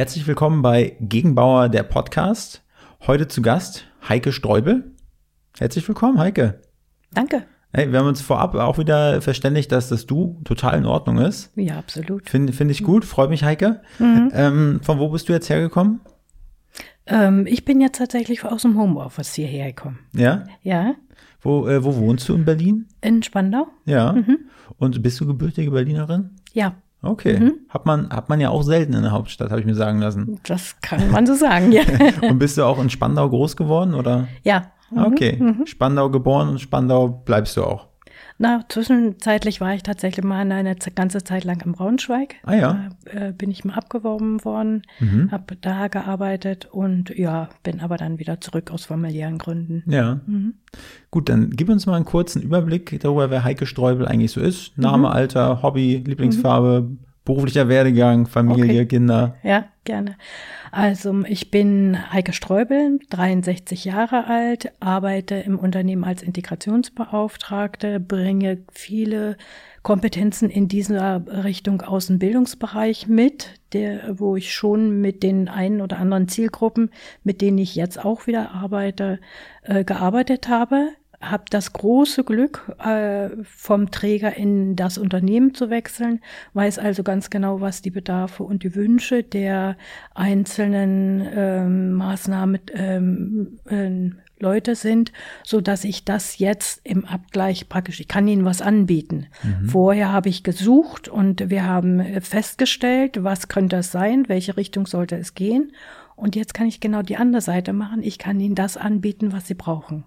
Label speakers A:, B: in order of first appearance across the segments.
A: Herzlich willkommen bei Gegenbauer, der Podcast. Heute zu Gast Heike Streubel. Herzlich willkommen, Heike.
B: Danke.
A: Hey, wir haben uns vorab auch wieder verständigt, dass das Du total in Ordnung ist.
B: Ja, absolut.
A: Finde find ich gut, freut mich, Heike. Mhm. Ähm, von wo bist du jetzt hergekommen?
B: Ähm, ich bin jetzt tatsächlich aus dem Homeoffice hierher gekommen.
A: Ja?
B: Ja.
A: Wo, äh, wo wohnst du in Berlin?
B: In Spandau.
A: Ja. Mhm. Und bist du gebürtige Berlinerin?
B: Ja.
A: Okay. Mhm. Hat, man, hat man ja auch selten in der Hauptstadt, habe ich mir sagen lassen.
B: Das kann man so sagen, ja.
A: und bist du auch in Spandau groß geworden, oder?
B: Ja.
A: Mhm. Okay. Mhm. Spandau geboren und Spandau bleibst du auch.
B: Na, zwischenzeitlich war ich tatsächlich mal eine ganze Zeit lang in Braunschweig.
A: Ah ja.
B: Da äh, bin ich mal abgeworben worden, mhm. habe da gearbeitet und ja, bin aber dann wieder zurück aus familiären Gründen.
A: Ja. Mhm. Gut, dann gib uns mal einen kurzen Überblick darüber, wer Heike Streubel eigentlich so ist. Name, mhm. Alter, Hobby, Lieblingsfarbe, mhm. Beruflicher Werdegang, Familie, okay. Kinder.
B: Ja, gerne. Also ich bin Heike Streubel, 63 Jahre alt, arbeite im Unternehmen als Integrationsbeauftragte, bringe viele Kompetenzen in dieser Richtung aus dem Bildungsbereich mit, der, wo ich schon mit den einen oder anderen Zielgruppen, mit denen ich jetzt auch wieder arbeite, äh, gearbeitet habe habe das große Glück, äh, vom Träger in das Unternehmen zu wechseln, weiß also ganz genau, was die Bedarfe und die Wünsche der einzelnen ähm, Maßnahmen ähm, äh, Leute sind, so dass ich das jetzt im Abgleich praktisch, ich kann ihnen was anbieten. Mhm. Vorher habe ich gesucht und wir haben festgestellt, was könnte es sein, welche Richtung sollte es gehen. Und jetzt kann ich genau die andere Seite machen. Ich kann ihnen das anbieten, was sie brauchen.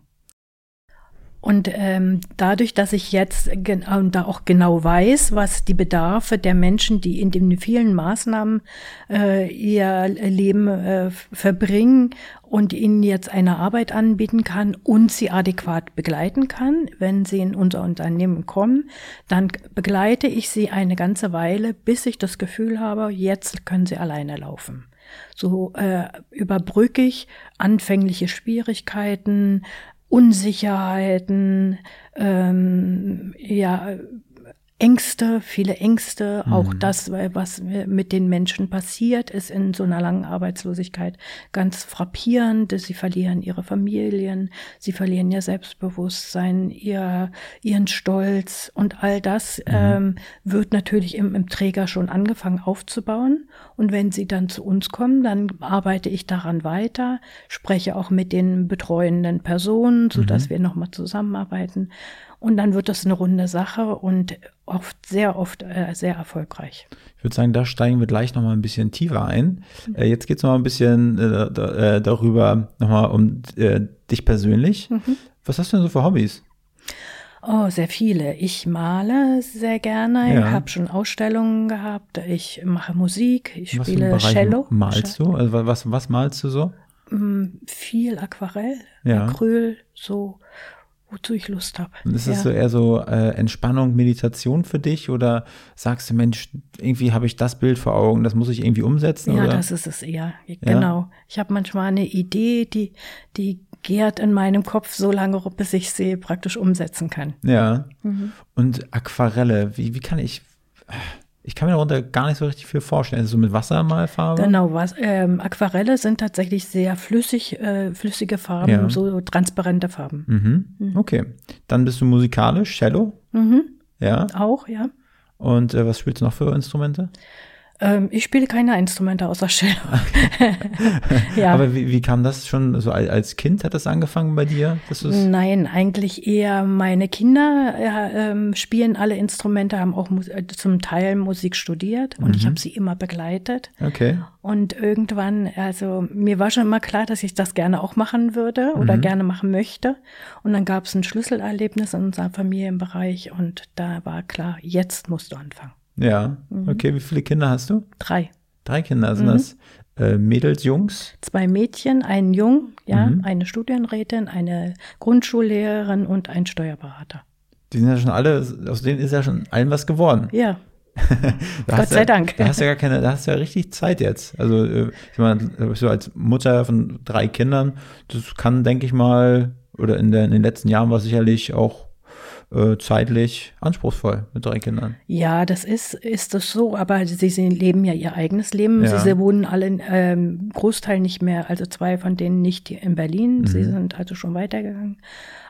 B: Und ähm, dadurch, dass ich jetzt und da auch genau weiß, was die Bedarfe der Menschen, die in den vielen Maßnahmen äh, ihr Leben äh, verbringen und ihnen jetzt eine Arbeit anbieten kann und sie adäquat begleiten kann, wenn sie in unser Unternehmen kommen, dann begleite ich sie eine ganze Weile, bis ich das Gefühl habe, jetzt können sie alleine laufen. So äh, überbrücke ich anfängliche Schwierigkeiten, Unsicherheiten, ähm, ja, Ängste, viele Ängste, mhm. auch das, was mit den Menschen passiert, ist in so einer langen Arbeitslosigkeit ganz frappierend. Sie verlieren ihre Familien, sie verlieren ihr Selbstbewusstsein, ihr, ihren Stolz und all das mhm. ähm, wird natürlich im, im Träger schon angefangen aufzubauen. Und wenn sie dann zu uns kommen, dann arbeite ich daran weiter, spreche auch mit den betreuenden Personen, so dass mhm. wir nochmal zusammenarbeiten. Und dann wird das eine runde Sache und oft, sehr oft äh, sehr erfolgreich.
A: Ich würde sagen, da steigen wir gleich nochmal ein bisschen tiefer ein. Äh, jetzt geht es nochmal ein bisschen äh, da, äh, darüber, nochmal um äh, dich persönlich. Mhm. Was hast du denn so für Hobbys?
B: Oh, sehr viele. Ich male sehr gerne. Ja. Ich habe schon Ausstellungen gehabt. Ich mache Musik. Ich was spiele Cello.
A: Malst du? Also was, was malst du so?
B: Mm, viel Aquarell, ja. Acryl, so wozu ich Lust habe.
A: Ist das ja. so eher so äh, Entspannung, Meditation für dich oder sagst du, Mensch, irgendwie habe ich das Bild vor Augen, das muss ich irgendwie umsetzen?
B: Ja,
A: oder?
B: das ist es eher. Genau. Ja? Ich habe manchmal eine Idee, die, die gärt in meinem Kopf so lange, bis ich sie praktisch umsetzen kann.
A: Ja. Mhm. Und Aquarelle, wie, wie kann ich ich kann mir darunter gar nicht so richtig viel vorstellen. Also so mit Wassermalfarbe?
B: Genau, was, ähm, Aquarelle sind tatsächlich sehr flüssig, äh, flüssige Farben, ja. so transparente Farben.
A: Mhm. Mhm. Okay. Dann bist du musikalisch, Cello?
B: Mhm.
A: Ja.
B: Auch, ja.
A: Und äh, was spielst du noch für Instrumente?
B: Ähm, ich spiele keine Instrumente außer Cello.
A: ja. Aber wie, wie, kam das schon so als Kind? Hat das angefangen bei dir?
B: Nein, eigentlich eher meine Kinder äh, äh, spielen alle Instrumente, haben auch äh, zum Teil Musik studiert und mhm. ich habe sie immer begleitet.
A: Okay.
B: Und irgendwann, also mir war schon immer klar, dass ich das gerne auch machen würde oder mhm. gerne machen möchte. Und dann gab es ein Schlüsselerlebnis in unserem Familienbereich und da war klar, jetzt musst du anfangen.
A: Ja, mhm. okay. Wie viele Kinder hast du?
B: Drei.
A: Drei Kinder. Sind mhm. das äh, Mädels, Jungs?
B: Zwei Mädchen, einen Jung, ja, mhm. eine Studienrätin, eine Grundschullehrerin und ein Steuerberater.
A: Die sind ja schon alle, aus denen ist ja schon allen was geworden.
B: Ja. Gott sei
A: ja,
B: Dank.
A: Da hast du ja gar keine, da hast du ja richtig Zeit jetzt. Also, äh, ich meine, so als Mutter von drei Kindern, das kann, denke ich mal, oder in, der, in den letzten Jahren war sicherlich auch äh, zeitlich anspruchsvoll mit drei Kindern.
B: Ja, das ist, ist das so, aber sie, sie leben ja ihr eigenes Leben.
A: Ja.
B: Sie, sie wohnen alle, ähm, Großteil nicht mehr, also zwei von denen nicht in Berlin.
A: Mhm.
B: Sie sind also schon weitergegangen.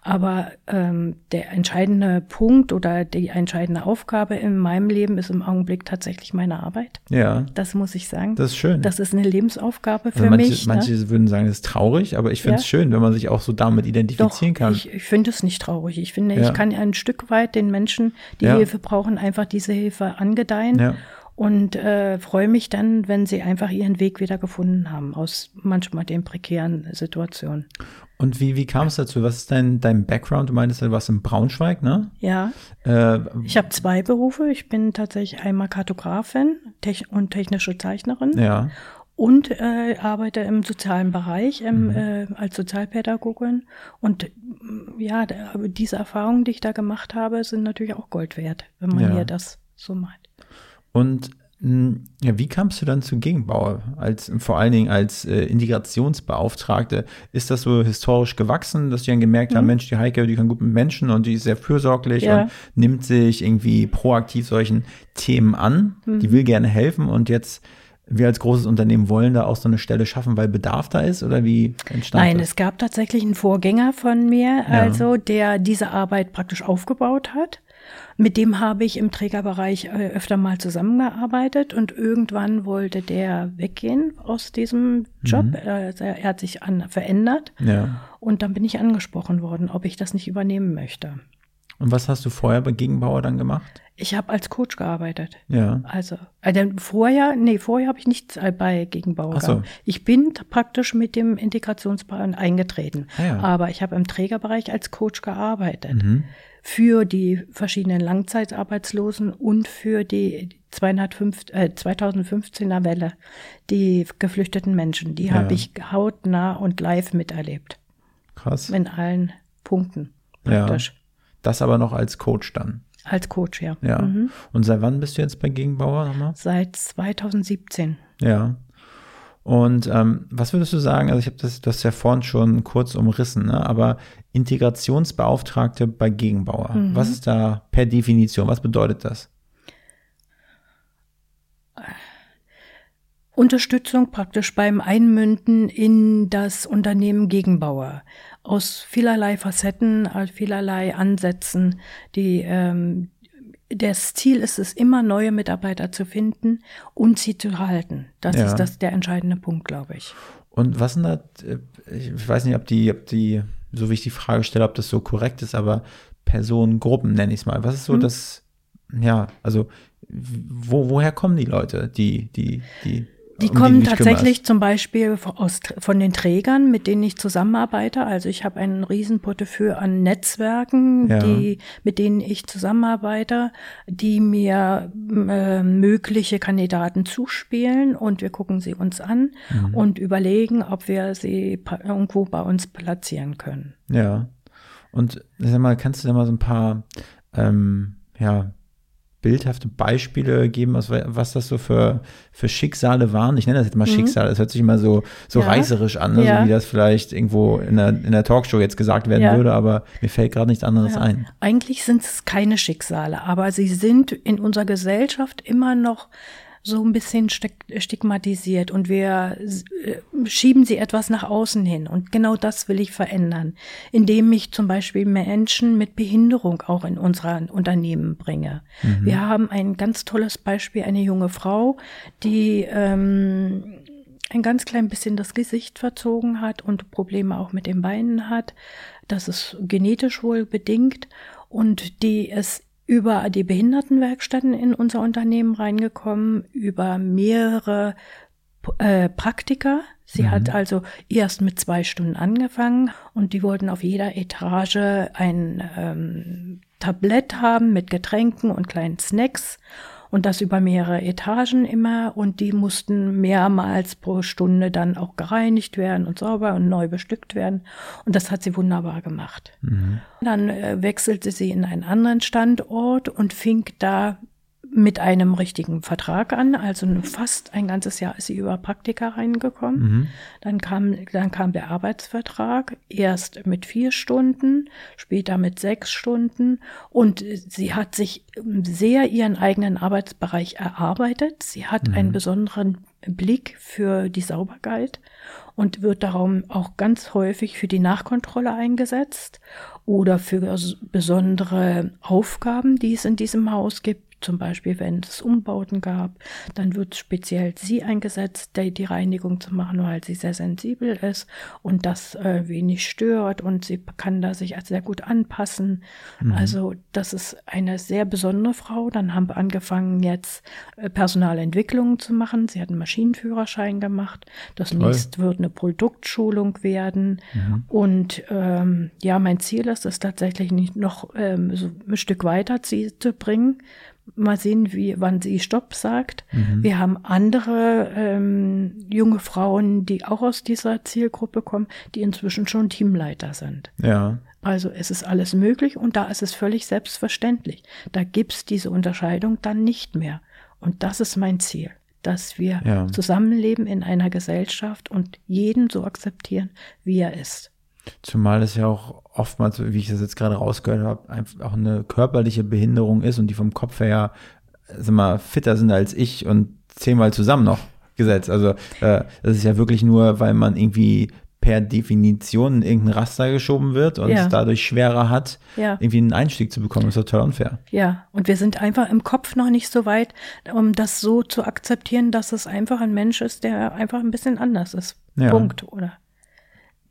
B: Aber ähm, der entscheidende Punkt oder die entscheidende Aufgabe in meinem Leben ist im Augenblick tatsächlich meine Arbeit.
A: Ja,
B: Das muss ich sagen.
A: das ist schön.
B: Das ist eine Lebensaufgabe für
A: also manche,
B: mich.
A: manche
B: ne?
A: würden sagen, das ist traurig, aber ich finde es
B: Ja.
A: schön, wenn man sich auch so damit
B: Doch,
A: identifizieren kann.
B: ich, ich finde es nicht traurig. Ich finde,
A: Ja.
B: ich kann ein Stück weit den Menschen, die
A: Ja.
B: Hilfe brauchen, einfach diese Hilfe angedeihen.
A: Ja.
B: Und äh, freue mich dann, wenn sie einfach ihren Weg wieder gefunden haben aus manchmal den prekären Situationen.
A: Und wie, wie kam es dazu? Was ist dein, dein Background? Du meintest, du warst in Braunschweig, ne?
B: Ja,
A: Äh,
B: ich habe zwei Berufe. Ich bin tatsächlich einmal Kartografin tech und technische Zeichnerin
A: ja.
B: Und äh, arbeite im sozialen Bereich im,
A: Mhm.
B: äh, als Sozialpädagogin. Und mm, ja, da, diese Erfahrungen, die ich da gemacht habe, sind natürlich auch Gold wert, wenn man
A: Ja.
B: hier das so meint.
A: Und mh, ja, wie kamst du dann zu Gegenbauer? Als, vor allen Dingen als äh, Integrationsbeauftragte. Ist das so historisch gewachsen, dass die dann gemerkt haben, Mensch, die Heike, die kann gut mit Menschen und die ist sehr fürsorglich
B: Mhm. Ja.
A: und nimmt sich irgendwie proaktiv solchen Themen an,
B: Mhm.
A: die will gerne helfen und jetzt wir als großes Unternehmen wollen da auch so eine Stelle schaffen, weil Bedarf da ist oder wie entstand
B: Nein,
A: das?
B: es gab tatsächlich einen Vorgänger von mir,
A: Ja.
B: also der diese Arbeit praktisch aufgebaut hat. Mit dem habe ich im Trägerbereich äh, öfter mal zusammengearbeitet und irgendwann wollte der weggehen aus diesem Job.
A: Mhm.
B: Er hat sich an, verändert
A: Ja.
B: und dann bin ich angesprochen worden, ob ich das nicht übernehmen möchte.
A: Und was hast du vorher bei Gegenbauer dann gemacht?
B: Ich habe als Coach gearbeitet.
A: Ja.
B: Also, denn vorher, nee, vorher habe ich nicht äh, bei Gegenbauer
A: Ach so.
B: gearbeitet. Ich bin praktisch mit dem Integrationsplan eingetreten.
A: Ah ja.
B: Aber ich habe im Trägerbereich als Coach gearbeitet.
A: Mhm.
B: Für die verschiedenen Langzeitarbeitslosen und für die 205, äh, 2015er Welle, die geflüchteten Menschen. Die
A: Ja.
B: habe ich hautnah und live miterlebt.
A: Krass.
B: In allen Punkten
A: Ja. Das aber noch als Coach dann.
B: Als Coach, ja.
A: Ja.
B: Mhm.
A: Und seit wann bist du jetzt bei Gegenbauer nochmal?
B: Seit 2017.
A: Ja. Und ähm, was würdest du sagen? Also ich habe das, das ja vorhin schon kurz umrissen, ne? aber Integrationsbeauftragte bei Gegenbauer.
B: Mhm.
A: Was ist da per Definition? Was bedeutet das?
B: Unterstützung praktisch beim Einmünden in das Unternehmen Gegenbauer. Aus vielerlei Facetten, aus vielerlei Ansätzen. Die, ähm, das Ziel ist es, immer neue Mitarbeiter zu finden und sie zu halten. Das
A: Ja.
B: ist das der entscheidende Punkt, glaube ich.
A: Und was sind da, ich weiß nicht, ob die, ob die, so wie ich die Frage stelle, ob das so korrekt ist, aber Personengruppen nenne ich es mal. Was ist so
B: Mhm.
A: das, ja, also wo, woher kommen die Leute, die, die, die,
B: Die
A: um
B: kommen
A: dich
B: tatsächlich zum Beispiel aus, von den Trägern, mit denen ich zusammenarbeite. Also ich habe einen riesen Portefeuille an Netzwerken,
A: Ja.
B: die, mit denen ich zusammenarbeite, die mir äh, mögliche Kandidaten zuspielen und wir gucken sie uns an
A: Mhm.
B: und überlegen, ob wir sie irgendwo bei uns platzieren können.
A: Ja. Und sag mal, kannst du da mal so ein paar ähm, ja, bildhafte Beispiele geben, was, was das so für, für Schicksale waren? Ich nenne das jetzt mal
B: Mhm.
A: Schicksal, das hört sich immer so, so
B: Ja.
A: reißerisch an, ne?
B: Ja.
A: so wie das vielleicht irgendwo in der, in der Talkshow jetzt gesagt werden
B: Ja.
A: würde, aber mir fällt gerade nichts anderes ein.
B: Eigentlich sind es keine Schicksale, aber sie sind in unserer Gesellschaft immer noch so ein bisschen stig- stigmatisiert und wir äh, schieben sie etwas nach außen hin. Und genau das will ich verändern, indem ich zum Beispiel Menschen mit Behinderung auch in unser Unternehmen bringe. Wir haben ein ganz tolles Beispiel, eine junge Frau, die ähm, ein ganz klein bisschen das Gesicht verzogen hat und Probleme auch mit den Beinen hat. Das ist genetisch wohl bedingt und die ist über die Behindertenwerkstätten in unser Unternehmen reingekommen, über mehrere äh, Praktika. Sie hat also erst mit zwei Stunden angefangen und die wollten auf jeder Etage ein ähm, Tablett haben mit Getränken und kleinen Snacks und das über mehrere Etagen immer. Und die mussten mehrmals pro Stunde dann auch gereinigt werden und sauber und neu bestückt werden. Und das hat sie wunderbar gemacht. Dann äh, wechselte sie in einen anderen Standort und fing da mit einem richtigen Vertrag an, also fast ein ganzes Jahr ist sie über Praktika reingekommen. Mhm. Dann kam, dann kam der Arbeitsvertrag, erst mit vier Stunden, später mit sechs Stunden und sie hat sich sehr ihren eigenen Arbeitsbereich erarbeitet. Sie hat mhm. einen besonderen Blick für die Sauberkeit und wird darum auch ganz häufig für die Nachkontrolle eingesetzt oder für besondere Aufgaben, die es in diesem Haus gibt zum Beispiel, wenn es Umbauten gab, dann wird speziell sie eingesetzt, die, die Reinigung zu machen, weil sie sehr sensibel ist und das äh, wenig stört und sie kann da sich sehr gut anpassen. Mhm. Also das ist eine sehr besondere Frau. Dann haben wir angefangen, jetzt äh, Personalentwicklung zu machen. Sie hat einen Maschinenführerschein gemacht. Das Toll. nächste wird eine Produktschulung werden. Mhm. Und ähm, ja, mein Ziel ist es tatsächlich nicht noch ähm, so ein Stück weiter zu bringen, Mal sehen, wie, wann sie Stopp sagt. Mhm. Wir haben andere ähm, junge Frauen, die auch aus dieser Zielgruppe kommen, die inzwischen schon Teamleiter sind.
A: Ja.
B: Also es ist alles möglich und da ist es völlig selbstverständlich. Da gibt's diese Unterscheidung dann nicht mehr. Und das ist mein Ziel, dass wir ja. zusammenleben in einer Gesellschaft und jeden so akzeptieren, wie er ist.
A: Zumal es ja auch oftmals, wie ich das jetzt gerade rausgehört habe, einfach auch eine körperliche Behinderung ist und die vom Kopf her sag mal, fitter sind als ich und zehnmal zusammen noch gesetzt. Also äh, das ist ja wirklich nur, weil man irgendwie per Definition in irgendein Raster geschoben wird und ja. es dadurch schwerer hat, ja. irgendwie einen Einstieg zu bekommen. Das ist total unfair.
B: Ja, und wir sind einfach im Kopf noch nicht so weit, um das so zu akzeptieren, dass es einfach ein Mensch ist, der einfach ein bisschen anders ist. Ja. Punkt, oder?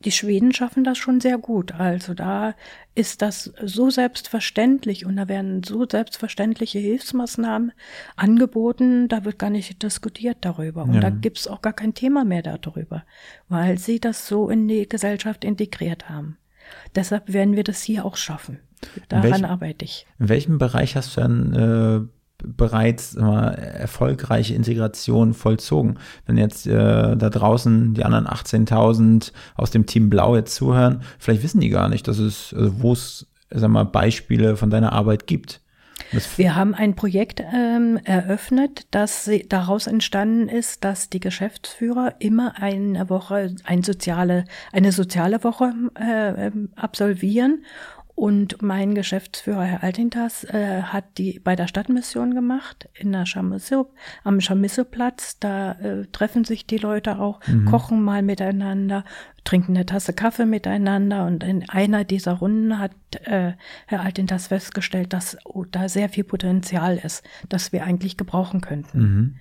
B: Die Schweden schaffen das schon sehr gut. Also da ist das so selbstverständlich und da werden so selbstverständliche Hilfsmaßnahmen angeboten, da wird gar nicht diskutiert darüber. Und ja. da gibt's auch gar kein Thema mehr darüber, weil sie das so in die Gesellschaft integriert haben. Deshalb werden wir das hier auch schaffen. Daran welchem, arbeite ich.
A: In welchem Bereich hast du dann äh, bereits immer erfolgreiche Integration vollzogen. Wenn jetzt äh, da draußen die anderen 18.000 aus dem Team Blau jetzt zuhören, vielleicht wissen die gar nicht, dass es, also wo es, sag mal, Beispiele von deiner Arbeit gibt.
B: Wir haben ein Projekt ähm, eröffnet, das daraus entstanden ist, dass die Geschäftsführer immer eine Woche, ein soziale, eine soziale Woche äh, ähm, absolvieren und mein Geschäftsführer, Herr Altintas, äh, hat die bei der Stadtmission gemacht, in der Chamisso, am Chamissoplatz. Da äh, treffen sich die Leute auch, mhm. kochen mal miteinander, trinken eine Tasse Kaffee miteinander. Und in einer dieser Runden hat äh, Herr Altintas festgestellt, dass oh, da sehr viel Potenzial ist, das wir eigentlich gebrauchen könnten. Mhm.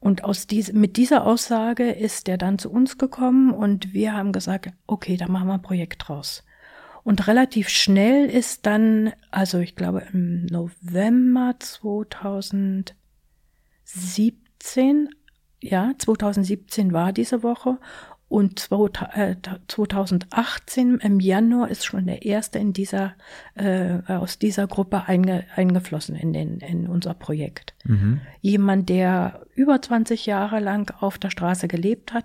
B: Und aus dies, mit dieser Aussage ist er dann zu uns gekommen und wir haben gesagt, okay, da machen wir ein Projekt draus. Und relativ schnell ist dann, also ich glaube im November 2017, ja, 2017 war diese Woche und 2018 äh, im Januar ist schon der erste in dieser, äh, aus dieser Gruppe einge, eingeflossen in, den, in unser Projekt. Mhm. Jemand, der über 20 Jahre lang auf der Straße gelebt hat,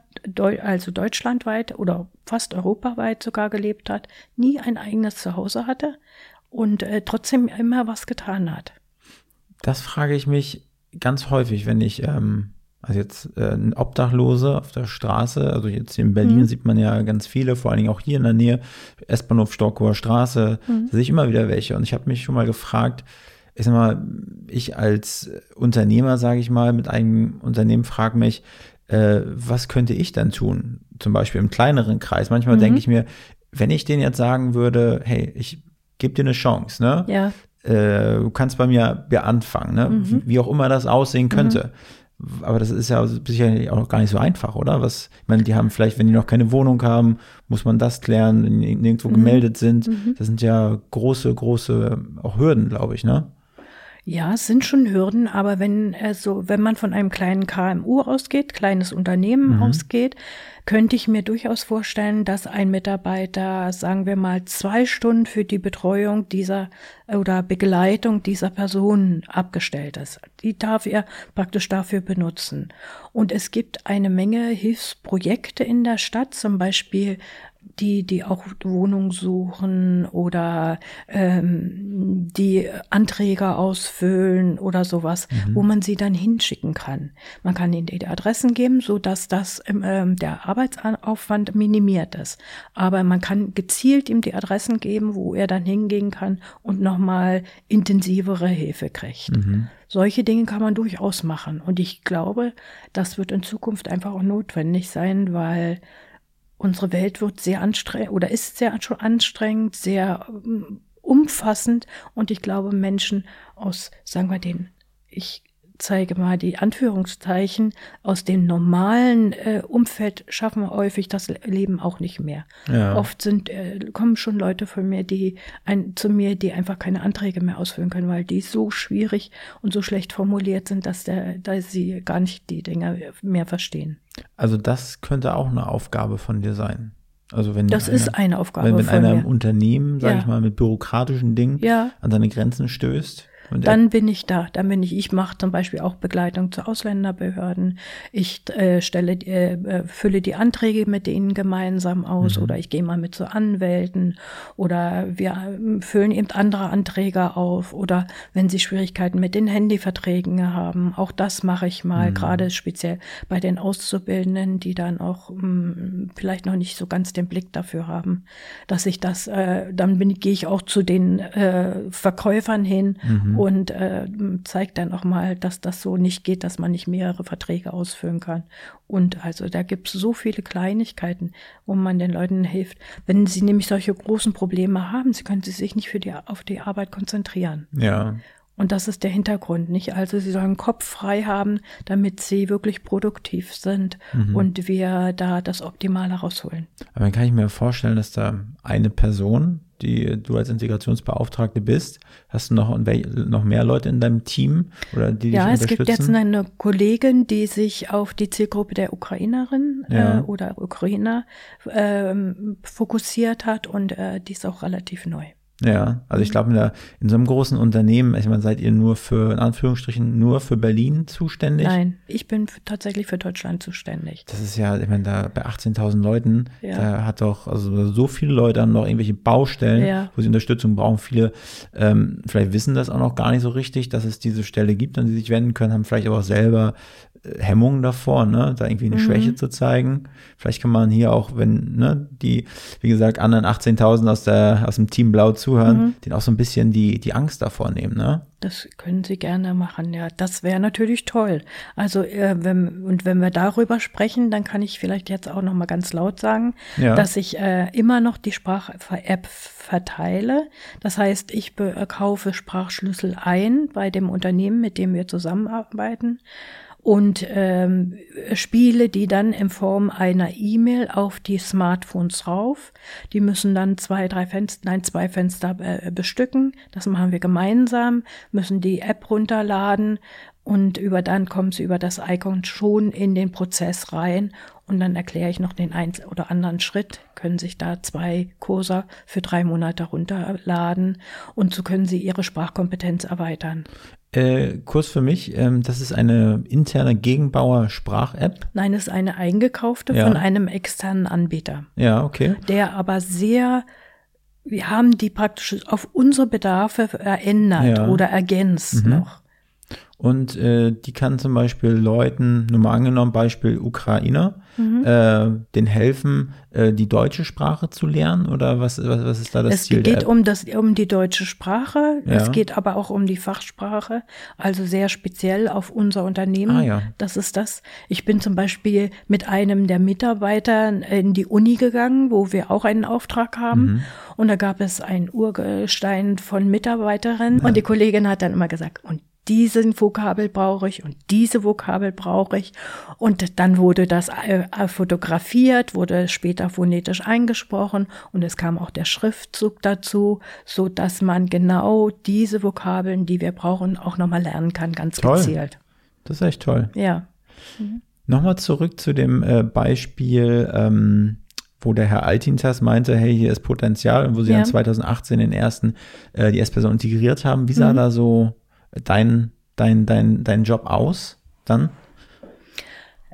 B: also deutschlandweit oder fast europaweit sogar gelebt hat, nie ein eigenes Zuhause hatte und äh, trotzdem immer was getan hat.
A: Das frage ich mich ganz häufig, wenn ich ähm, also jetzt äh, ein Obdachlose auf der Straße, also jetzt in Berlin mhm. sieht man ja ganz viele, vor allen Dingen auch hier in der Nähe, S-Bahnhof Storkower Straße, mhm. da sehe ich immer wieder welche. Und ich habe mich schon mal gefragt, ich sag mal, ich als Unternehmer, sage ich mal, mit einem Unternehmen frage mich, äh, was könnte ich dann tun? Zum Beispiel im kleineren Kreis. Manchmal mhm. denke ich mir, wenn ich denen jetzt sagen würde, hey, ich gebe dir eine Chance, ne?
B: Ja.
A: Äh, du kannst bei mir anfangen, ne? Mhm. Wie auch immer das aussehen könnte. Mhm aber das ist ja sicherlich auch gar nicht so einfach, oder? Was, ich meine, die haben vielleicht, wenn die noch keine Wohnung haben, muss man das klären, wenn die nirgendwo mhm. gemeldet sind. Mhm. Das sind ja große, große auch Hürden, glaube ich, ne?
B: Ja, es sind schon Hürden, aber wenn also wenn man von einem kleinen KMU ausgeht, kleines Unternehmen mhm. ausgeht, könnte ich mir durchaus vorstellen, dass ein Mitarbeiter, sagen wir mal, zwei Stunden für die Betreuung dieser oder Begleitung dieser Person abgestellt ist. Die darf er praktisch dafür benutzen. Und es gibt eine Menge Hilfsprojekte in der Stadt, zum Beispiel die, die auch Wohnung suchen oder ähm, die Anträge ausfüllen oder sowas, mhm. wo man sie dann hinschicken kann. Man kann ihnen die Adressen geben, so dass das ähm, der Arbeitsaufwand minimiert ist. Aber man kann gezielt ihm die Adressen geben, wo er dann hingehen kann und nochmal intensivere Hilfe kriegt. Mhm. Solche Dinge kann man durchaus machen. Und ich glaube, das wird in Zukunft einfach auch notwendig sein, weil unsere Welt wird sehr anstrengend oder ist sehr anstrengend, sehr ähm, umfassend. Und ich glaube, Menschen aus, sagen wir den, ich zeige mal die Anführungszeichen, aus dem normalen äh, Umfeld schaffen wir häufig das Leben auch nicht mehr. Ja. Oft sind, äh, kommen schon Leute von mir, die ein, zu mir, die einfach keine Anträge mehr ausfüllen können, weil die so schwierig und so schlecht formuliert sind, dass, der, dass sie gar nicht die Dinge mehr verstehen.
A: Also das könnte auch eine Aufgabe von dir sein. Also wenn
B: das einer, ist eine Aufgabe.
A: Wenn, wenn einer mir. im Unternehmen, sage ja. ich mal, mit bürokratischen Dingen ja. an seine Grenzen stößt,
B: und dann bin ich da, dann bin ich, ich mache zum Beispiel auch Begleitung zu Ausländerbehörden. Ich äh, stelle, äh, äh, fülle die Anträge mit denen gemeinsam aus mhm. oder ich gehe mal mit zu Anwälten oder wir äh, füllen eben andere Anträge auf oder wenn sie Schwierigkeiten mit den Handyverträgen haben, auch das mache ich mal, mhm. gerade speziell bei den Auszubildenden, die dann auch mh, hm, vielleicht noch nicht so ganz den Blick dafür haben, dass ich das, äh, dann bin, gehe ich auch zu den äh, Verkäufern hin mhm und äh, zeigt dann auch mal, dass das so nicht geht, dass man nicht mehrere Verträge ausfüllen kann. Und also da gibt es so viele Kleinigkeiten, wo man den Leuten hilft. Wenn sie nämlich solche großen Probleme haben, sie können sie sich nicht für die, auf die Arbeit konzentrieren.
A: Ja.
B: Und das ist der Hintergrund, nicht? Also sie sollen Kopf frei haben, damit sie wirklich produktiv sind mhm. und wir da das Optimale rausholen.
A: Aber dann kann ich mir vorstellen, dass da eine Person, die du als Integrationsbeauftragte bist, hast du noch, noch mehr Leute in deinem Team oder die
B: ja, dich unterstützen? Ja, es gibt jetzt eine Kollegin, die sich auf die Zielgruppe der Ukrainerin ja. äh, oder Ukrainer äh, fokussiert hat und äh, die ist auch relativ neu.
A: Ja, also ich glaube, in, in so einem großen Unternehmen, ich meine, seid ihr nur für, in Anführungsstrichen, nur für Berlin zuständig?
B: Nein, ich bin tatsächlich für Deutschland zuständig.
A: Das ist ja, ich meine, da bei 18.000 Leuten, ja. da hat doch, also so viele Leute haben noch irgendwelche Baustellen, ja. wo sie Unterstützung brauchen. Viele ähm, vielleicht wissen das auch noch gar nicht so richtig, dass es diese Stelle gibt, an die sie sich wenden können, haben vielleicht aber auch selber Hemmungen davor, ne, da irgendwie eine mhm. Schwäche zu zeigen. Vielleicht kann man hier auch, wenn, ne, die, wie gesagt, anderen 18.000 aus der, aus dem Team Blau zuhören, mhm. denen auch so ein bisschen die, die Angst davor nehmen, ne?
B: Das können Sie gerne machen, ja. Das wäre natürlich toll. Also, äh, wenn, und wenn wir darüber sprechen, dann kann ich vielleicht jetzt auch noch mal ganz laut sagen, ja. dass ich äh, immer noch die Sprach-App verteile. Das heißt, ich kaufe Sprachschlüssel ein bei dem Unternehmen, mit dem wir zusammenarbeiten und ähm, Spiele, die dann in Form einer E-Mail auf die Smartphones rauf. Die müssen dann zwei, drei Fenster, nein, zwei Fenster äh, bestücken. Das machen wir gemeinsam, müssen die App runterladen und über dann kommen sie über das Icon schon in den Prozess rein und dann erkläre ich noch den einen oder anderen Schritt, können sich da zwei Kurse für drei Monate runterladen und so können sie ihre Sprachkompetenz erweitern.
A: Äh, Kurs für mich, ähm, das ist eine interne Gegenbauer-Sprach-App.
B: Nein, es ist eine eingekaufte ja. von einem externen Anbieter.
A: Ja, okay.
B: Der aber sehr, wir haben die praktisch auf unsere Bedarfe verändert ja. oder ergänzt mhm. noch.
A: Und äh, die kann zum Beispiel Leuten, nur mal angenommen, Beispiel Ukrainer, mhm. äh, den helfen, äh, die deutsche Sprache zu lernen? Oder was, was, was ist da das
B: es
A: Ziel?
B: Es geht um, das, um die deutsche Sprache, ja. es geht aber auch um die Fachsprache, also sehr speziell auf unser Unternehmen. Ah, ja. Das ist das. Ich bin zum Beispiel mit einem der Mitarbeiter in die Uni gegangen, wo wir auch einen Auftrag haben. Mhm. Und da gab es ein Urgestein von Mitarbeiterinnen. Ja. Und die Kollegin hat dann immer gesagt, und diesen Vokabel brauche ich und diese Vokabel brauche ich. Und dann wurde das äh, fotografiert, wurde später phonetisch eingesprochen und es kam auch der Schriftzug dazu, so dass man genau diese Vokabeln, die wir brauchen, auch nochmal lernen kann, ganz toll. gezielt.
A: Das ist echt toll.
B: Ja.
A: Mhm. Nochmal zurück zu dem äh, Beispiel, ähm, wo der Herr Altintas meinte, hey, hier ist Potenzial und wo sie ja. dann 2018 den ersten, äh, die S-Person integriert haben. Wie sah mhm. da so dein, dein, dein, dein Job aus dann?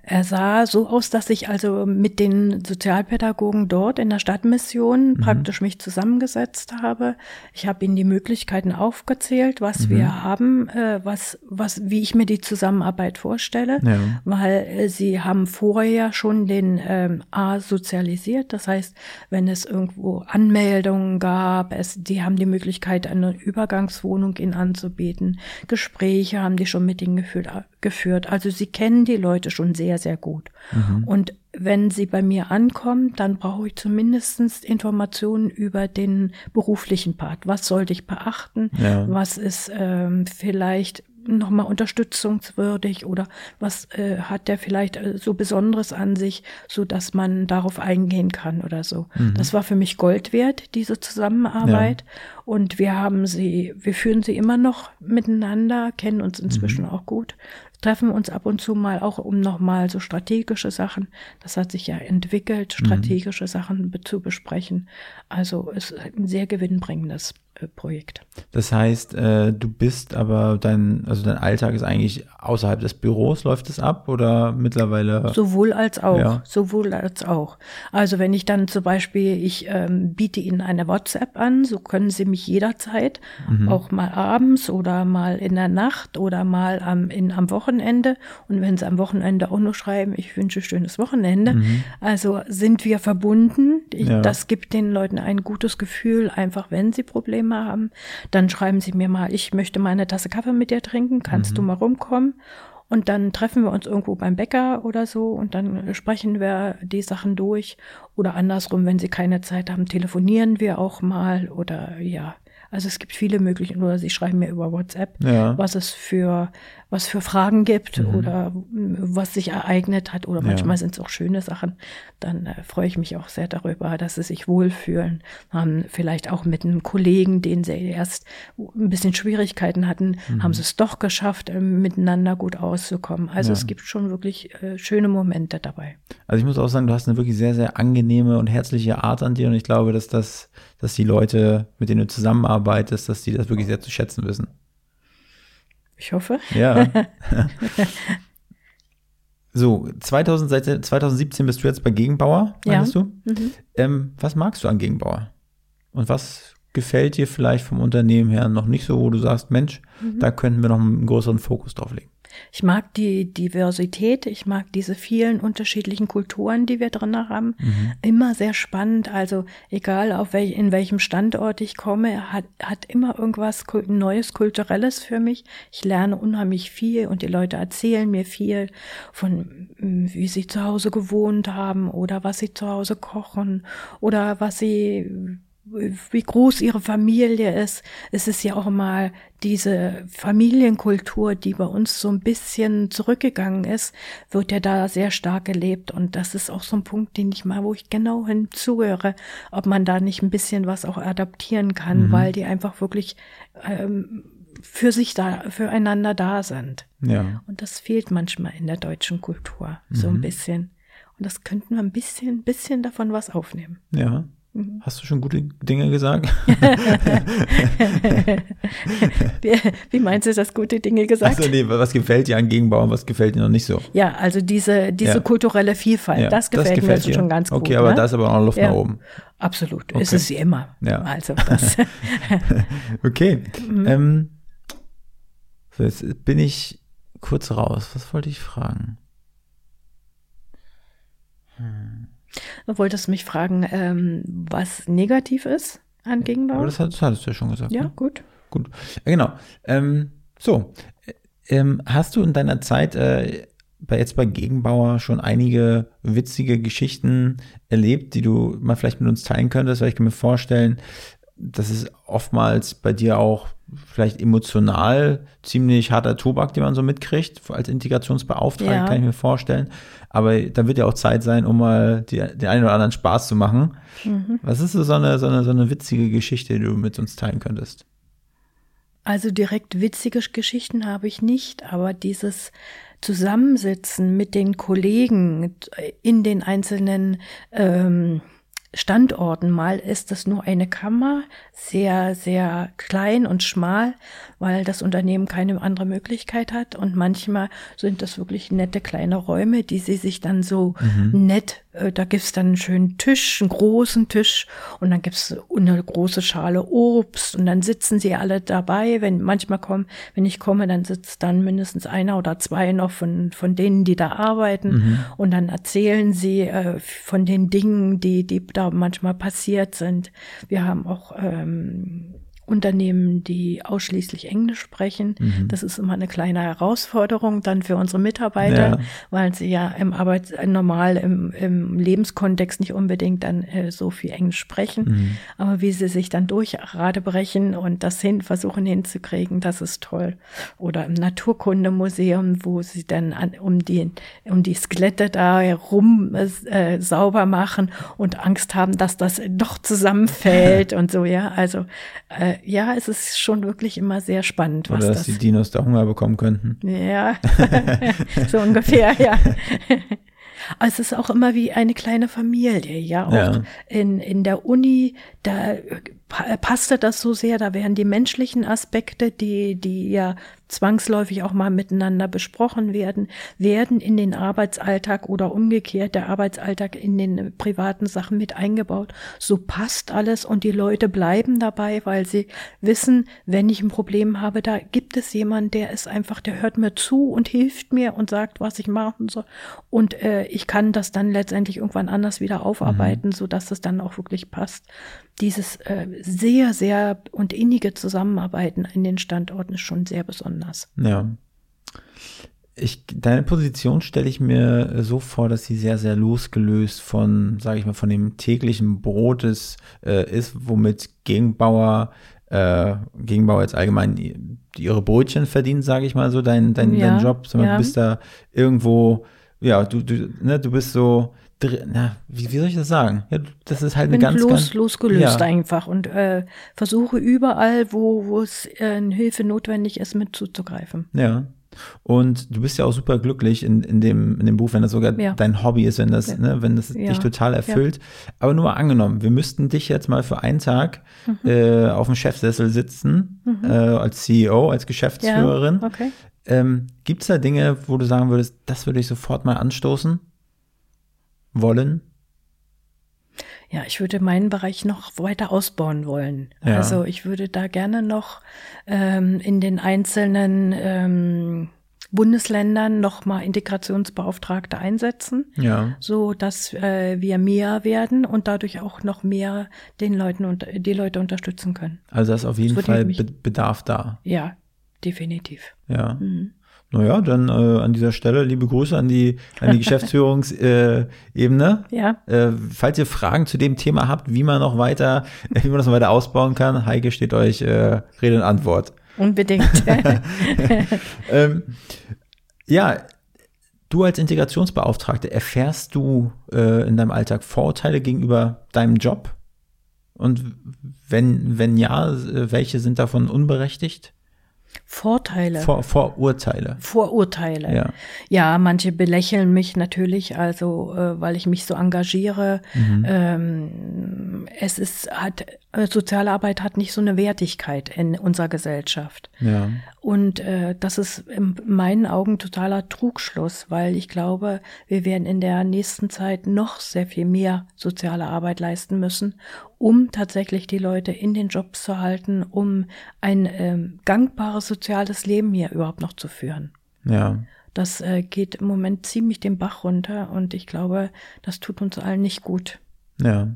B: Er sah so aus, dass ich also mit den Sozialpädagogen dort in der Stadtmission mhm. praktisch mich zusammengesetzt habe. Ich habe ihnen die Möglichkeiten aufgezählt, was mhm. wir haben, äh, was, was, wie ich mir die Zusammenarbeit vorstelle, ja. weil äh, sie haben vorher schon den ähm, A sozialisiert. Das heißt, wenn es irgendwo Anmeldungen gab, es, die haben die Möglichkeit, eine Übergangswohnung ihnen anzubieten. Gespräche haben die schon mit ihnen geführt, geführt. Also sie kennen die Leute schon sehr, sehr gut. Mhm. Und wenn sie bei mir ankommen, dann brauche ich zumindest Informationen über den beruflichen Part. Was sollte ich beachten? Ja. Was ist ähm, vielleicht nochmal unterstützungswürdig oder was äh, hat der vielleicht äh, so Besonderes an sich, so dass man darauf eingehen kann oder so. Mhm. Das war für mich Gold wert, diese Zusammenarbeit. Ja. Und wir haben sie, wir führen sie immer noch miteinander, kennen uns inzwischen mhm. auch gut, treffen uns ab und zu mal auch um nochmal so strategische Sachen, das hat sich ja entwickelt, mhm. strategische mhm. Sachen zu besprechen. Also es ist ein sehr gewinnbringendes Projekt.
A: Das heißt, äh, du bist aber dein, also dein Alltag ist eigentlich außerhalb des Büros, läuft es ab oder mittlerweile?
B: Sowohl als auch, ja. sowohl als auch. Also wenn ich dann zum Beispiel, ich ähm, biete Ihnen eine WhatsApp an, so können Sie mich jederzeit, mhm. auch mal abends oder mal in der Nacht oder mal am, in, am Wochenende. Und wenn Sie am Wochenende auch nur schreiben, ich wünsche schönes Wochenende, mhm. also sind wir verbunden. Ich, ja. Das gibt den Leuten ein gutes Gefühl, einfach wenn sie Probleme Probleme haben, dann schreiben sie mir mal, ich möchte mal eine Tasse Kaffee mit dir trinken, kannst mhm. du mal rumkommen? Und dann treffen wir uns irgendwo beim Bäcker oder so und dann sprechen wir die Sachen durch. Oder andersrum, wenn sie keine Zeit haben, telefonieren wir auch mal oder ja. Also es gibt viele Möglichkeiten, oder sie schreiben mir über WhatsApp, ja. was es für, was für Fragen gibt mhm. oder was sich ereignet hat. Oder manchmal ja. sind es auch schöne Sachen. Dann äh, freue ich mich auch sehr darüber, dass sie sich wohlfühlen. Haben vielleicht auch mit einem Kollegen, den sie erst ein bisschen Schwierigkeiten hatten, mhm. haben sie es doch geschafft, äh, miteinander gut auszukommen. Also ja. es gibt schon wirklich äh, schöne Momente dabei.
A: Also ich muss auch sagen, du hast eine wirklich sehr, sehr angenehme und herzliche Art an dir und ich glaube, dass das, dass die Leute, mit denen du zusammenarbeitest, dass die das wirklich sehr zu schätzen wissen.
B: Ich hoffe.
A: Ja. so, 2000, seit 2017 bist du jetzt bei Gegenbauer, meinst ja. du? Mhm. Ähm, was magst du an Gegenbauer? Und was gefällt dir vielleicht vom Unternehmen her noch nicht so, wo du sagst, Mensch, mhm. da könnten wir noch einen größeren Fokus drauf legen?
B: Ich mag die Diversität, ich mag diese vielen unterschiedlichen Kulturen, die wir drin haben. Mhm. Immer sehr spannend. Also egal auf welch, in welchem Standort ich komme, hat, hat immer irgendwas Neues, Kulturelles für mich. Ich lerne unheimlich viel und die Leute erzählen mir viel von, wie sie zu Hause gewohnt haben oder was sie zu Hause kochen oder was sie wie groß ihre Familie ist. Es ist ja auch mal diese Familienkultur, die bei uns so ein bisschen zurückgegangen ist, wird ja da sehr stark gelebt. Und das ist auch so ein Punkt, den ich mal, wo ich genau hinzuhöre, ob man da nicht ein bisschen was auch adaptieren kann, mhm. weil die einfach wirklich ähm, für sich da, füreinander da sind. Ja. Und das fehlt manchmal in der deutschen Kultur, so mhm. ein bisschen. Und das könnten wir ein bisschen, bisschen davon was aufnehmen.
A: Ja. Mhm. Hast du schon gute Dinge gesagt?
B: wie, wie, meinst du das gute Dinge gesagt?
A: Also nee, was gefällt dir an Gegenbau und was gefällt dir noch nicht so?
B: Ja, also diese, diese ja. kulturelle Vielfalt, ja, das, gefällt das gefällt mir dir. schon ganz
A: okay,
B: gut.
A: Okay, aber ne? da ist aber auch noch Luft ja. nach oben.
B: Absolut, okay. ist es sie immer.
A: Ja.
B: Also das.
A: okay. Mhm. Ähm, so jetzt bin ich kurz raus. Was wollte ich fragen?
B: Hm. Du wolltest mich fragen, ähm, was negativ ist an Gegenbau?
A: Aber das, das hattest du ja schon gesagt.
B: Ja, ne? gut.
A: Gut. Ja, genau. Ähm, so, ähm, hast du in deiner Zeit äh, bei, jetzt bei Gegenbauer schon einige witzige Geschichten erlebt, die du mal vielleicht mit uns teilen könntest? Weil ich kann mir vorstellen, das ist oftmals bei dir auch vielleicht emotional ziemlich harter Tobak, den man so mitkriegt, als Integrationsbeauftragter, ja. kann ich mir vorstellen. Aber da wird ja auch Zeit sein, um mal die, den einen oder anderen Spaß zu machen. Mhm. Was ist so, eine, so, eine, so eine witzige Geschichte, die du mit uns teilen könntest?
B: Also direkt witzige Geschichten habe ich nicht, aber dieses Zusammensitzen mit den Kollegen in den einzelnen ähm, Standorten. Mal ist es nur eine Kammer, sehr, sehr klein und schmal, weil das Unternehmen keine andere Möglichkeit hat. Und manchmal sind das wirklich nette kleine Räume, die sie sich dann so mhm. nett, da gibt's dann einen schönen Tisch, einen großen Tisch und dann gibt's eine große Schale Obst und dann sitzen sie alle dabei. Wenn manchmal kommen, wenn ich komme, dann sitzt dann mindestens einer oder zwei noch von, von denen, die da arbeiten mhm. und dann erzählen sie äh, von den Dingen, die, die da manchmal passiert sind. Wir haben auch ähm, Unternehmen, die ausschließlich Englisch sprechen. Mhm. Das ist immer eine kleine Herausforderung dann für unsere Mitarbeiter, ja. weil sie ja im Arbeits äh, normal im, im Lebenskontext nicht unbedingt dann äh, so viel Englisch sprechen. Mhm. Aber wie sie sich dann durch Rade brechen und das hin versuchen hinzukriegen, das ist toll. Oder im Naturkundemuseum, wo sie dann an, um die um die Skelette da herum äh, sauber machen und Angst haben, dass das doch zusammenfällt und so ja. Also äh, ja, es ist schon wirklich immer sehr spannend.
A: Was Oder dass das die Dinos da Hunger bekommen könnten.
B: Ja, so ungefähr, ja. es ist auch immer wie eine kleine Familie, ja. Auch ja. In, in der Uni, da passte das so sehr, da wären die menschlichen Aspekte, die, die ja zwangsläufig auch mal miteinander besprochen werden, werden in den Arbeitsalltag oder umgekehrt der Arbeitsalltag in den privaten Sachen mit eingebaut. So passt alles und die Leute bleiben dabei, weil sie wissen, wenn ich ein Problem habe, da gibt es jemanden, der ist einfach, der hört mir zu und hilft mir und sagt, was ich machen soll. Und äh, ich kann das dann letztendlich irgendwann anders wieder aufarbeiten, mhm. so dass es dann auch wirklich passt dieses äh, sehr, sehr und innige Zusammenarbeiten in den Standorten ist schon sehr besonders.
A: Ja. Ich, deine Position stelle ich mir so vor, dass sie sehr, sehr losgelöst von, sage ich mal, von dem täglichen Brot ist, äh, ist womit Gegenbauer, äh, Gegenbauer jetzt allgemein ihre Brötchen verdienen, sage ich mal so, dein, dein, ja, dein Job. Du ja. bist da irgendwo, ja, du, du, ne, du bist so, na, wie, wie soll ich das sagen? Ja, das ist halt eine ganz,
B: los,
A: ganz
B: losgelöst ja. einfach und äh, versuche überall, wo, wo es äh, Hilfe notwendig ist, mit zuzugreifen.
A: Ja. Und du bist ja auch super glücklich in, in, dem, in dem Buch, wenn das sogar ja. dein Hobby ist, wenn das, ja. ne, wenn das dich total erfüllt. Aber nur mal angenommen, wir müssten dich jetzt mal für einen Tag mhm. äh, auf dem Chefsessel sitzen, mhm. äh, als CEO, als Geschäftsführerin. Okay. Ähm, Gibt es da Dinge, wo du sagen würdest, das würde ich sofort mal anstoßen? Wollen?
B: Ja, ich würde meinen Bereich noch weiter ausbauen wollen. Ja. Also ich würde da gerne noch ähm, in den einzelnen ähm, Bundesländern noch mal Integrationsbeauftragte einsetzen, ja. so dass äh, wir mehr werden und dadurch auch noch mehr den Leuten und die Leute unterstützen können.
A: Also da ist auf jeden Fall Bedarf da.
B: Ja, definitiv.
A: Ja. Mhm. Naja, dann äh, an dieser Stelle liebe Grüße an die, an die Geschäftsführungsebene. Äh, ja. Äh, falls ihr Fragen zu dem Thema habt, wie man noch weiter, wie man das noch weiter ausbauen kann, Heike steht euch äh, Rede und Antwort.
B: Unbedingt.
A: ähm, ja, du als Integrationsbeauftragte, erfährst du äh, in deinem Alltag Vorurteile gegenüber deinem Job? Und wenn, wenn ja, welche sind davon unberechtigt?
B: Vorteile.
A: Vor, Vorurteile.
B: Vorurteile. Ja. ja, manche belächeln mich natürlich, also äh, weil ich mich so engagiere. Mhm. Ähm, es ist, hat, äh, soziale Arbeit hat nicht so eine Wertigkeit in unserer Gesellschaft. Ja. Und äh, das ist in meinen Augen totaler Trugschluss, weil ich glaube, wir werden in der nächsten Zeit noch sehr viel mehr soziale Arbeit leisten müssen, um tatsächlich die Leute in den Jobs zu halten, um ein ähm, gangbares soziales Leben hier überhaupt noch zu führen. Ja. Das äh, geht im Moment ziemlich den Bach runter und ich glaube, das tut uns allen nicht gut.
A: Ja.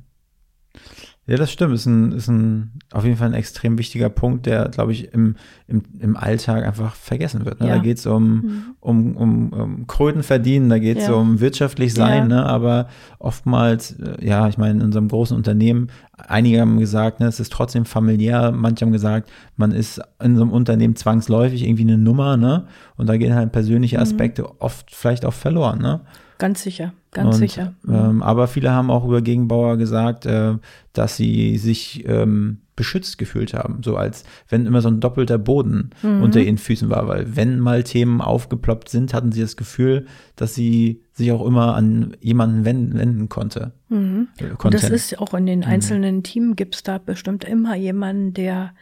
A: Ja, das stimmt. Ist ein, ist ein auf jeden Fall ein extrem wichtiger Punkt, der, glaube ich, im, im, im Alltag einfach vergessen wird. Ne? Ja. Da geht es um, mhm. um, um, um Kröten verdienen, da geht es ja. um wirtschaftlich sein, ja. ne? aber oftmals, äh, ja, ich meine, in unserem großen Unternehmen, einige haben gesagt, ne, es ist trotzdem familiär, manche haben gesagt, man ist in so einem Unternehmen zwangsläufig irgendwie eine Nummer, ne? Und da gehen halt persönliche mhm. Aspekte mhm. oft vielleicht auch verloren, ne?
B: Ganz sicher, ganz und, sicher.
A: Ähm, aber viele haben auch über Gegenbauer gesagt, äh, dass sie sich ähm, beschützt gefühlt haben. So als wenn immer so ein doppelter Boden mhm. unter ihren Füßen war. Weil wenn mal Themen aufgeploppt sind, hatten sie das Gefühl, dass sie sich auch immer an jemanden wenden, wenden konnte.
B: Mhm. Äh, Und das ist auch in den mhm. einzelnen mhm. Teams gibt es da bestimmt immer jemanden, der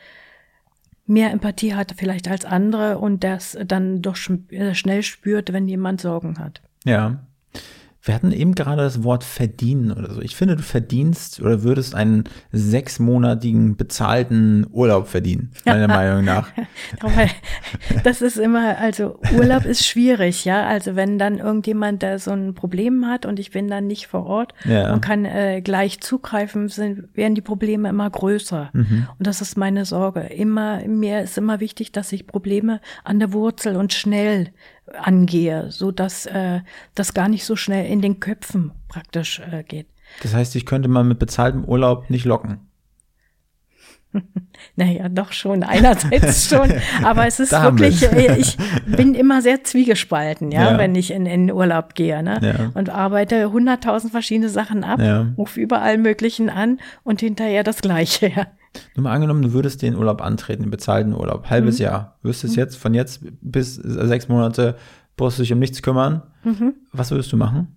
B: mehr Empathie hat vielleicht als andere und das dann doch äh, schnell spürt, wenn jemand Sorgen hat.
A: Ja. Wir hatten eben gerade das Wort verdienen oder so. Ich finde, du verdienst oder würdest einen sechsmonatigen bezahlten Urlaub verdienen, meiner Meinung nach.
B: das ist immer, also Urlaub ist schwierig, ja. Also wenn dann irgendjemand da so ein Problem hat und ich bin dann nicht vor Ort ja. und kann äh, gleich zugreifen, sind, werden die Probleme immer größer. Mhm. Und das ist meine Sorge. Immer, mir ist immer wichtig, dass ich Probleme an der Wurzel und schnell angehe, so dass äh, das gar nicht so schnell in den Köpfen praktisch äh, geht.
A: Das heißt, ich könnte mal mit bezahltem Urlaub nicht locken.
B: Naja, doch schon, einerseits schon, aber es ist wirklich, äh, ich bin immer sehr zwiegespalten, ja, ja. wenn ich in, in Urlaub gehe, ne? Ja. Und arbeite hunderttausend verschiedene Sachen ab, ja. rufe überall Möglichen an und hinterher das Gleiche, ja.
A: Nur mal angenommen, du würdest den Urlaub antreten, den bezahlten Urlaub, halbes mhm. Jahr. Würdest du es mhm. jetzt von jetzt bis sechs Monate, brauchst du dich um nichts kümmern. Mhm. Was würdest du machen?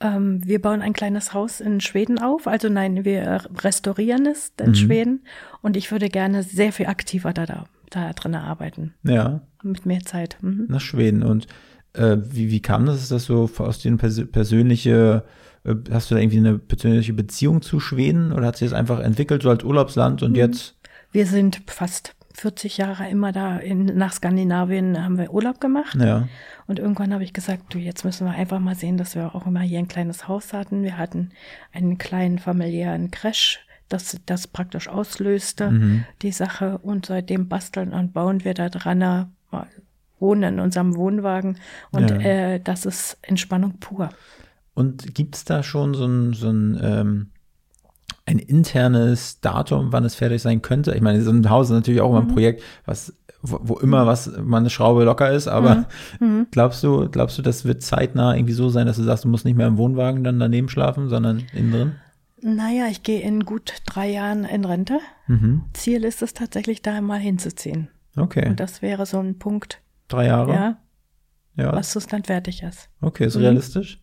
B: Ähm, wir bauen ein kleines Haus in Schweden auf. Also nein, wir restaurieren es in mhm. Schweden. Und ich würde gerne sehr viel aktiver da, da, da drin arbeiten.
A: Ja.
B: Mit mehr Zeit.
A: Mhm. Nach Schweden. Und äh, wie, wie kam das? Ist das so aus den pers persönliche äh, Hast du da irgendwie eine persönliche Beziehung zu Schweden oder hat sich das einfach entwickelt, so als Urlaubsland und mhm. jetzt?
B: Wir sind fast 40 Jahre immer da in, nach Skandinavien haben wir Urlaub gemacht.
A: Ja.
B: Und irgendwann habe ich gesagt, du, jetzt müssen wir einfach mal sehen, dass wir auch immer hier ein kleines Haus hatten. Wir hatten einen kleinen familiären Crash, das das praktisch auslöste, mhm. die Sache. Und seitdem basteln und bauen wir da dran, äh, wohnen in unserem Wohnwagen. Und ja. äh, das ist Entspannung pur.
A: Und gibt es da schon so ein, so ein, ähm, ein internes Datum, wann es fertig sein könnte? Ich meine, so ein Haus ist natürlich auch immer ein mhm. Projekt, was wo, wo immer was mal eine Schraube locker ist, aber mhm. mhm. glaubst du, glaubst du, das wird zeitnah irgendwie so sein, dass du sagst, du musst nicht mehr im Wohnwagen dann daneben schlafen, sondern innen drin?
B: Naja, ich gehe in gut drei Jahren in Rente. Mhm. Ziel ist es tatsächlich, da mal hinzuziehen.
A: Okay.
B: Und das wäre so ein Punkt.
A: Drei Jahre?
B: Ja. Ja. Was es dann fertig ist.
A: Okay, ist mhm. realistisch?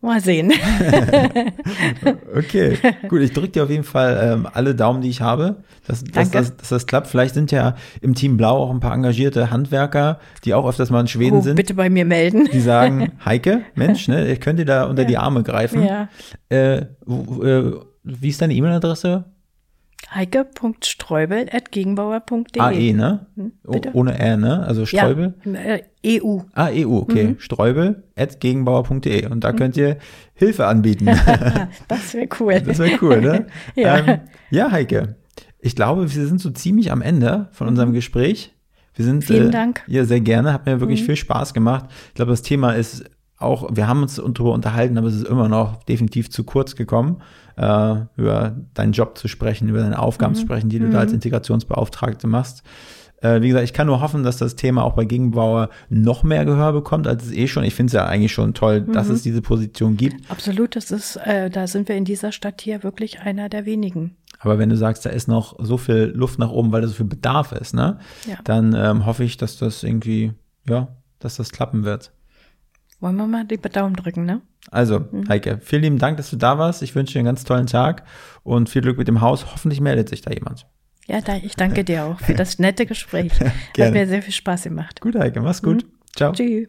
B: Mal sehen.
A: okay, gut. Ich drücke dir auf jeden Fall ähm, alle Daumen, die ich habe, dass, dass, dass, dass, das klappt. Vielleicht sind ja im Team Blau auch ein paar engagierte Handwerker, die auch öfters mal in Schweden oh, sind.
B: Bitte bei mir melden.
A: Die sagen, Heike, Mensch, ne, ich könnte da unter ja. die Arme greifen.
B: Ja.
A: Äh, äh, wie ist deine E-Mail-Adresse?
B: heike.streubel.gegenbauer.de.
A: AE, ne? Hm? Ohne R, ne? Also Streubel?
B: Ja, äh, EU.
A: Ah, EU, okay. Mhm. Streubel.gegenbauer.de. Und da mhm. könnt ihr Hilfe anbieten.
B: das wäre cool.
A: Das wäre cool, ne? ja. Ähm, ja, Heike. Ich glaube, wir sind so ziemlich am Ende von unserem mhm. Gespräch. Wir sind,
B: Vielen äh, Dank.
A: Ja, sehr gerne. Hat mir wirklich mhm. viel Spaß gemacht. Ich glaube, das Thema ist auch, wir haben uns darüber unterhalten, aber es ist immer noch definitiv zu kurz gekommen, äh, über deinen Job zu sprechen, über deine Aufgaben mhm. zu sprechen, die du mhm. da als Integrationsbeauftragte machst. Äh, wie gesagt, ich kann nur hoffen, dass das Thema auch bei Gegenbauer noch mehr Gehör bekommt, als es eh schon. Ich finde es ja eigentlich schon toll, mhm. dass es diese Position gibt.
B: Absolut, das ist, äh, da sind wir in dieser Stadt hier wirklich einer der wenigen.
A: Aber wenn du sagst, da ist noch so viel Luft nach oben, weil da so viel Bedarf ist, ne? Ja. Dann ähm, hoffe ich, dass das irgendwie, ja, dass das klappen wird.
B: Wollen wir mal die Daumen drücken, ne?
A: Also, mhm. Heike, vielen lieben Dank, dass du da warst. Ich wünsche dir einen ganz tollen Tag und viel Glück mit dem Haus. Hoffentlich meldet sich da jemand.
B: Ja, ich danke dir auch für das nette Gespräch. Hat mir sehr viel Spaß gemacht.
A: Gut, Heike, mach's gut. Mhm. Ciao. Tschüss.